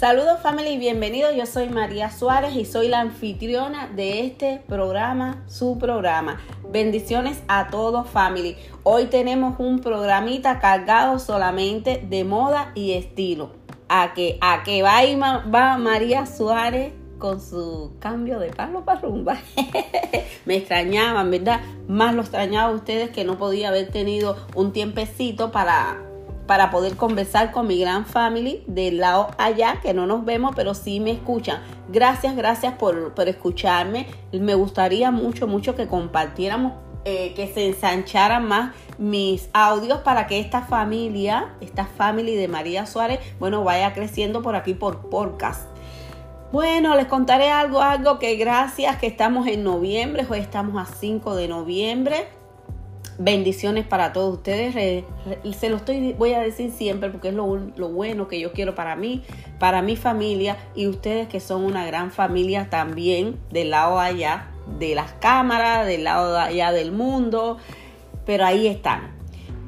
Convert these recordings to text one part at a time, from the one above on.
Saludos family, bienvenidos. Yo soy María Suárez y soy la anfitriona de este programa, su programa. Bendiciones a todos family. Hoy tenemos un programita cargado solamente de moda y estilo. A que, a que va, va María Suárez con su cambio de palo para rumba. Me extrañaban, ¿verdad? Más lo extrañaba a ustedes que no podía haber tenido un tiempecito para para poder conversar con mi gran family del lado allá, que no nos vemos, pero sí me escuchan. Gracias, gracias por, escucharme. Me gustaría mucho, mucho que compartiéramos, eh, que se ensancharan más mis audios para que esta familia, esta family de María Suárez, bueno, vaya creciendo por aquí por podcast. Bueno, les contaré algo, algo que gracias que estamos en noviembre, hoy estamos a 5 de noviembre bendiciones para todos ustedes. se lo estoy, voy a decir siempre porque es lo, bueno que yo quiero para mí, para mi familia y ustedes que son una gran familia también del lado allá de las cámaras, del lado allá del mundo, pero ahí están.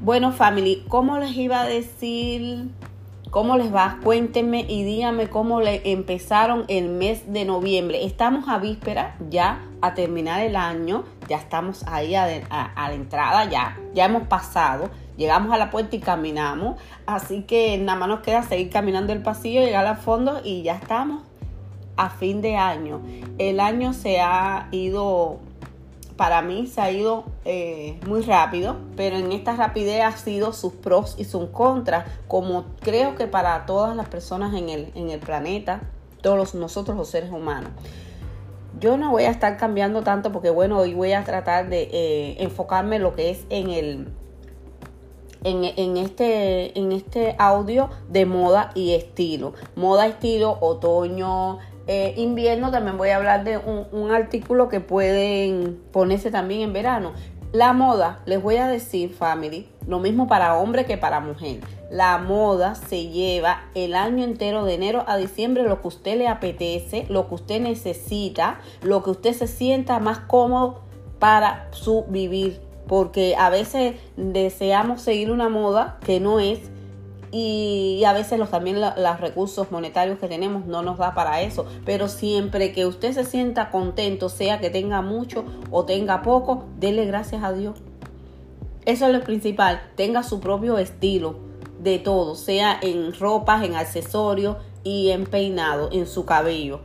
Bueno, family, ¿cómo les iba a decir? ¿Cómo les va? Cuéntenme y díganme cómo le empezaron el mes de noviembre. Estamos a víspera ya a terminar el año, ya estamos ahí a, la entrada, ya, ya hemos pasado, llegamos a la puerta y caminamos, así que nada más nos queda seguir caminando el pasillo, llegar al fondo y ya estamos a fin de año. El año se ha ido para mí se ha ido eh, muy rápido, pero en esta rapidez ha sido sus pros y sus contras, como creo que para todas las personas en el, en el planeta, todos nosotros los seres humanos. Yo no voy a estar cambiando tanto porque bueno, hoy voy a tratar de eh, enfocarme lo que es en el en, en, este, en este audio de moda y estilo. Moda, estilo, otoño, eh, invierno también voy a hablar de un, artículo que pueden ponerse también en verano. La moda, les voy a decir, family, lo mismo para hombre que para mujer. La moda se lleva el año entero de enero a diciembre lo que usted le apetece, lo que usted necesita, lo que usted se sienta más cómodo para su vivir. Porque a veces deseamos seguir una moda que no es y a veces los, también los recursos monetarios que tenemos no nos da para eso, pero siempre que usted se sienta contento, sea que tenga mucho o tenga poco, dele gracias a Dios. Eso es lo principal, tenga su propio estilo de todo, sea en ropas, en accesorios y en peinado, en su cabello.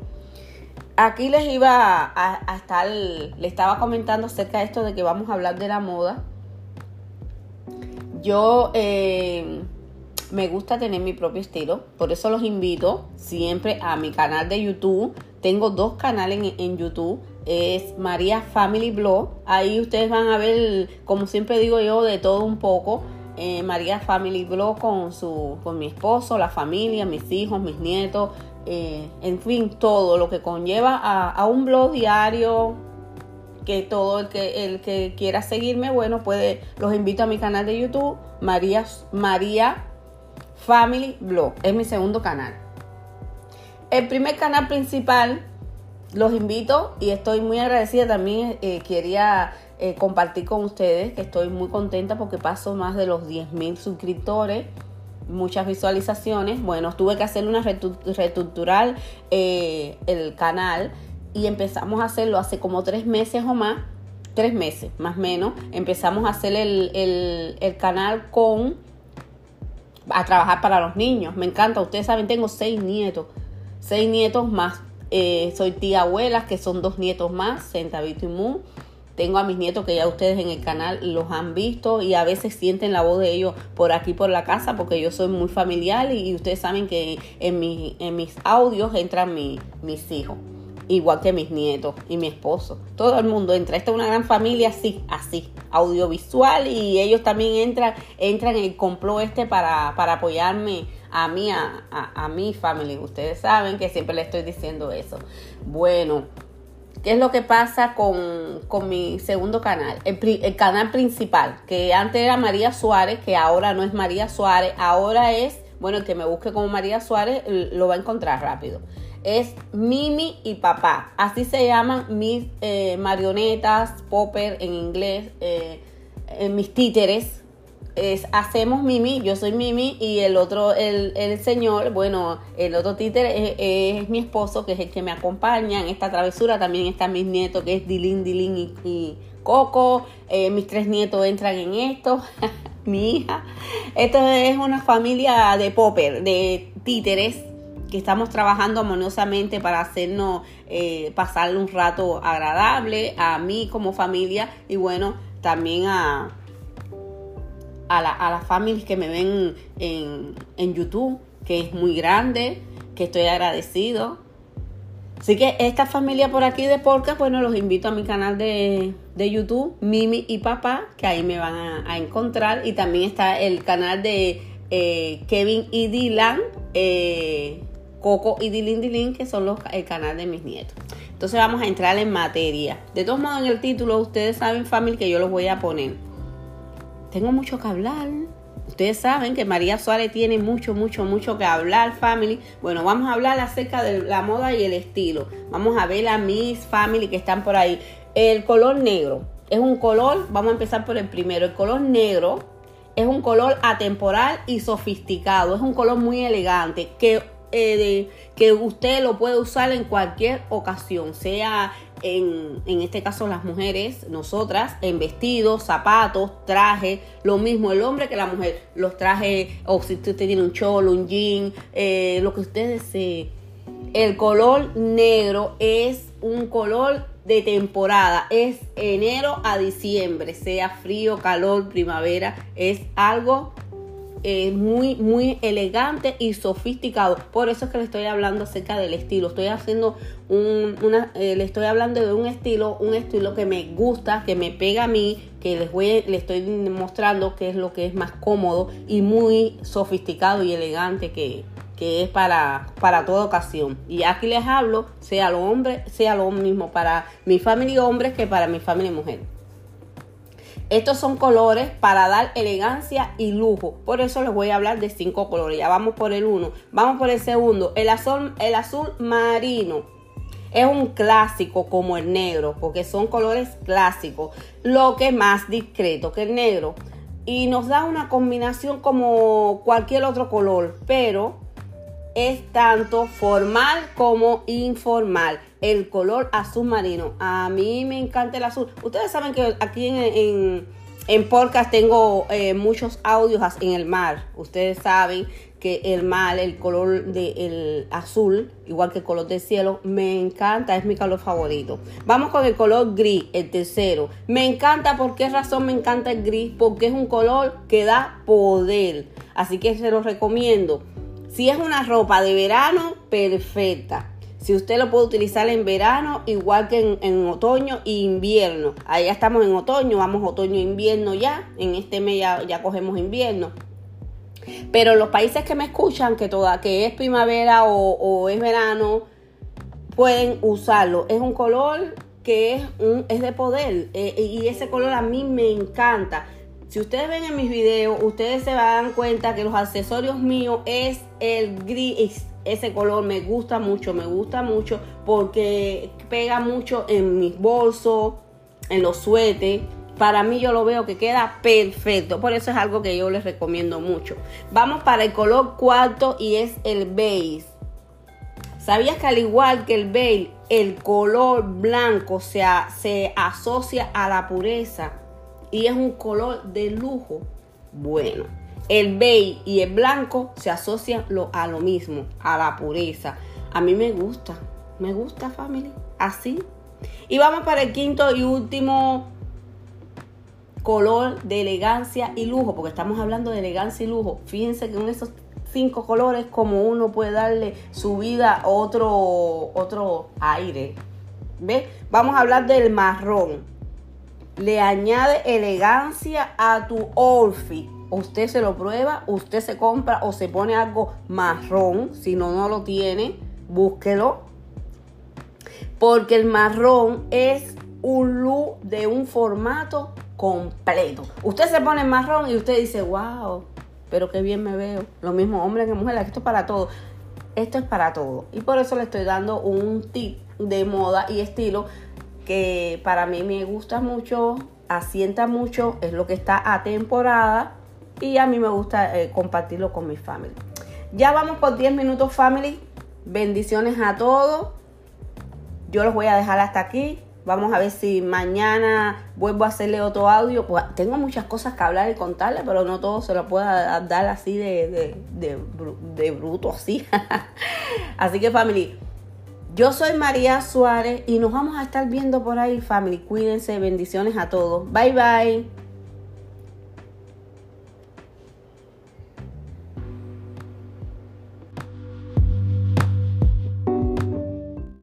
Aquí les iba a, estar, le estaba comentando acerca de esto de que vamos a hablar de la moda. Yo eh, me gusta tener mi propio estilo, por eso los invito siempre a mi canal de YouTube. Tengo dos canales en, YouTube, es María Family Blog. Ahí ustedes van a ver, como siempre digo yo, de todo un poco. Eh, María Family Blog con, su, con mi esposo, la familia, mis hijos, mis nietos, eh, en fin, todo lo que conlleva a, un blog diario, que todo el que, el que quiera seguirme, bueno, puede, los invito a mi canal de YouTube, María, María Family Blog. Es mi segundo canal. El primer canal principal, los invito y estoy muy agradecida también. Eh, quería eh, compartir con ustedes que estoy muy contenta porque paso más de los 10 mil suscriptores muchas visualizaciones. Bueno, tuve que hacer una reestructurar eh, el canal y empezamos a hacerlo hace como tres meses o más, tres meses más o menos. Empezamos a hacer el, el canal con a trabajar para los niños. Me encanta, ustedes saben, tengo seis nietos, seis nietos más. Eh, soy tía abuela, que son dos nietos más, Centavito y Mu. Tengo a mis nietos que ya ustedes en el canal los han visto y a veces sienten la voz de ellos por aquí por la casa porque yo soy muy familiar y, ustedes saben que en, mi, en mis audios entran mis hijos igual que mis nietos y mi esposo. Todo el mundo entra. Esta es una gran familia así, así, audiovisual y ellos también entran, entran en el complot este para, para apoyarme a mí, a, a, mi familia. Ustedes saben que siempre le estoy diciendo eso. Bueno, ¿qué es lo que pasa con, mi segundo canal? El, el canal principal, que antes era María Suárez, que ahora no es María Suárez, ahora es, bueno, el que me busque como María Suárez lo va a encontrar rápido es Mimi y Papá. Así se llaman mis eh, marionetas, popper en inglés, eh, mis títeres. es, hacemos Mimi, yo soy Mimi y el otro, el, el señor, bueno, el otro títere es, mi esposo, que es el que me acompaña en esta travesura. También están mis nietos, que es Dilín, Dilín y, Coco. Eh, mis tres nietos entran en esto. mi hija. Esto es una familia de popper, de títeres que estamos trabajando armoniosamente para hacernos eh, pasarle un rato agradable a mí como familia y bueno, también a, a, la, a las familias que me ven en, en YouTube, que es muy grande, que estoy agradecido. Así que esta familia por aquí de podcast, bueno, los invito a mi canal de, de YouTube, Mimi y Papá, que ahí me van a, encontrar. Y también está el canal de eh, Kevin y Dylan, eh, Coco y Dylan Dylan, que son los, el canal de mis nietos. Entonces vamos a entrar en materia. De todos modos, en el título, ustedes saben, familia, que yo los voy a poner tengo mucho que hablar. Ustedes saben que María Suárez tiene mucho, mucho, mucho que hablar, family. Bueno, vamos a hablar acerca de la moda y el estilo. Vamos a ver a mis family que están por ahí. El color negro es un color, vamos a empezar por el primero. El color negro es un color atemporal y sofisticado. Es un color muy elegante que eh, que usted lo puede usar en cualquier ocasión, sea en, en, este caso las mujeres, nosotras, en vestidos, zapatos, trajes, lo mismo el hombre que la mujer, los trajes, o si usted tiene un cholo, un jean, eh, lo que usted desee. El color negro es un color de temporada, es enero a diciembre, sea frío, calor, primavera, es algo eh, muy, muy elegante y sofisticado. Por eso es que le estoy hablando acerca del estilo. Estoy haciendo un, eh, le estoy hablando de un estilo, un estilo que me gusta, que me pega a mí, que les voy, le estoy mostrando que es lo que es más cómodo y muy sofisticado y elegante que, que es para, para toda ocasión. Y aquí les hablo, sea lo hombre, sea lo mismo para mi familia hombre que para mi familia mujer. Estos son colores para dar elegancia y lujo. Por eso les voy a hablar de cinco colores. Ya vamos por el uno. Vamos por el segundo. El azul, el azul marino. Es un clásico como el negro, porque son colores clásicos. Lo que es más discreto que el negro. Y nos da una combinación como cualquier otro color, pero es tanto formal como informal. El color azul marino. A mí me encanta el azul. Ustedes saben que aquí en, en, podcast tengo eh, muchos audios en el mar. Ustedes saben que el mar, el color del azul, igual que el color del cielo, me encanta, es mi color favorito. Vamos con el color gris, el tercero. Me encanta, ¿por qué razón me encanta el gris? Porque es un color que da poder. Así que se lo recomiendo. Si es una ropa de verano, perfecta. Si usted lo puede utilizar en verano, igual que en, otoño e invierno. Allá estamos en otoño, vamos otoño e invierno ya. En este mes ya, cogemos invierno. Pero los países que me escuchan, que toda, que es primavera o, es verano, pueden usarlo. Es un color que es, un, es de poder. Eh, y ese color a mí me encanta. Si ustedes ven en mis videos, ustedes se dan cuenta que los accesorios míos es el gris. Ese color me gusta mucho, me gusta mucho porque pega mucho en mis bolsos, en los suetes. Para mí yo lo veo que queda perfecto. Por eso es algo que yo les recomiendo mucho. Vamos para el color cuarto y es el beige. ¿Sabías que al igual que el beige, el color blanco se, se asocia a la pureza? Y es un color de lujo. Bueno, el beige y el blanco se asocian a lo mismo, a la pureza. A mí me gusta, me gusta, family, así. Y vamos para el quinto y último color de elegancia y lujo, porque estamos hablando de elegancia y lujo. Fíjense que con esos cinco colores como uno puede darle su vida otro otro aire. ¿Ve? Vamos a hablar del marrón le añade elegancia a tu outfit. Usted se lo prueba, usted se compra o se pone algo marrón. Si no, no lo tiene, búsquelo. Porque el marrón es un look de un formato completo. Usted se pone marrón y usted dice, wow, pero qué bien me veo. Lo mismo hombre que mujer, esto es para todo. Esto es para todo. Y por eso le estoy dando un tip de moda y estilo que para mí me gusta mucho, asienta mucho, es lo que está a temporada y a mí me gusta eh, compartirlo con mi familia. Ya vamos por 10 minutos family. Bendiciones a todos. Yo los voy a dejar hasta aquí. Vamos a ver si mañana vuelvo a hacerle otro audio. Pues tengo muchas cosas que hablar y contarle, pero no todo se lo puedo dar así de, de bruto, así. así que, family, yo soy María Suárez y nos vamos a estar viendo por ahí, family. Cuídense, bendiciones a todos. Bye, bye.